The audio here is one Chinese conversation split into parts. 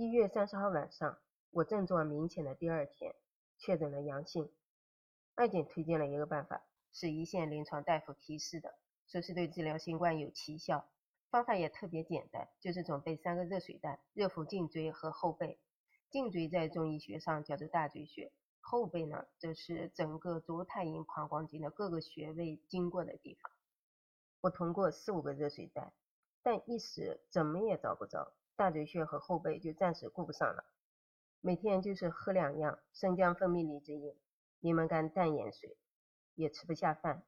一月三十号晚上，我症状明显的第二天确诊了阳性。二姐推荐了一个办法，是一线临床大夫提示的，说是对治疗新冠有奇效。方法也特别简单，就是准备三个热水袋，热敷颈椎和后背。颈椎在中医学上叫做大椎穴，后背呢，则是整个足太阴膀胱经的各个穴位经过的地方。我通过四五个热水袋，但一时怎么也找不着。大椎穴和后背就暂时顾不上了，每天就是喝两样生姜蜂蜜梨子饮、柠檬干淡盐水，也吃不下饭，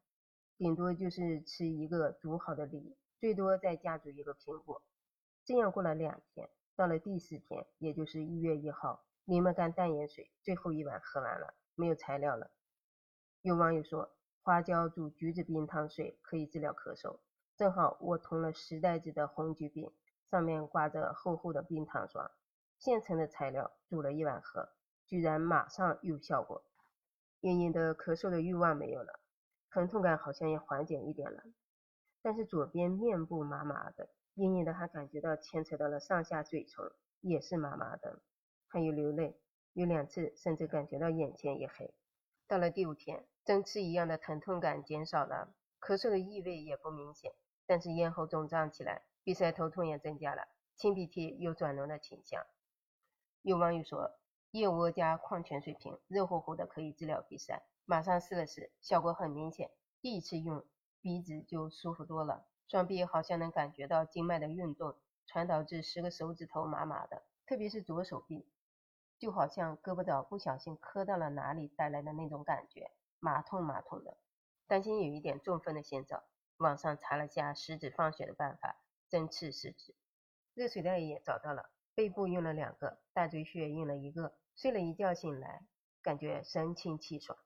顶多就是吃一个煮好的梨，最多再加煮一个苹果。这样过了两天，到了第四天，也就是一月一号，柠檬干淡盐水最后一碗喝完了，没有材料了。有网友说花椒煮橘子冰糖水可以治疗咳嗽，正好我囤了十袋子的红橘饼。上面挂着厚厚的冰糖霜，现成的材料煮了一碗喝，居然马上有效果，隐隐的咳嗽的欲望没有了，疼痛感好像也缓解一点了，但是左边面部麻麻的，隐隐的还感觉到牵扯到了上下嘴唇，也是麻麻的，还有流泪，有两次甚至感觉到眼前一黑。到了第五天，针刺一样的疼痛感减少了，咳嗽的异味也不明显，但是咽喉肿胀起来。鼻塞、头痛也增加了，清鼻涕有转浓的倾向。有网友说，燕窝加矿泉水瓶，热乎乎的可以治疗鼻塞。马上试了试，效果很明显。第一次用，鼻子就舒服多了，双臂好像能感觉到经脉的运动，传导至十个手指头麻麻的，特别是左手臂，就好像胳膊肘不小心磕到了哪里带来的那种感觉，麻痛麻痛的。担心有一点中风的先兆，网上查了下食指放血的办法。针刺食指，热水袋也找到了，背部用了两个，大椎穴用了一个。睡了一觉醒来，感觉神清气爽。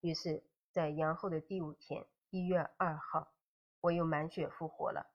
于是，在阳后的第五天，一月二号，我又满血复活了。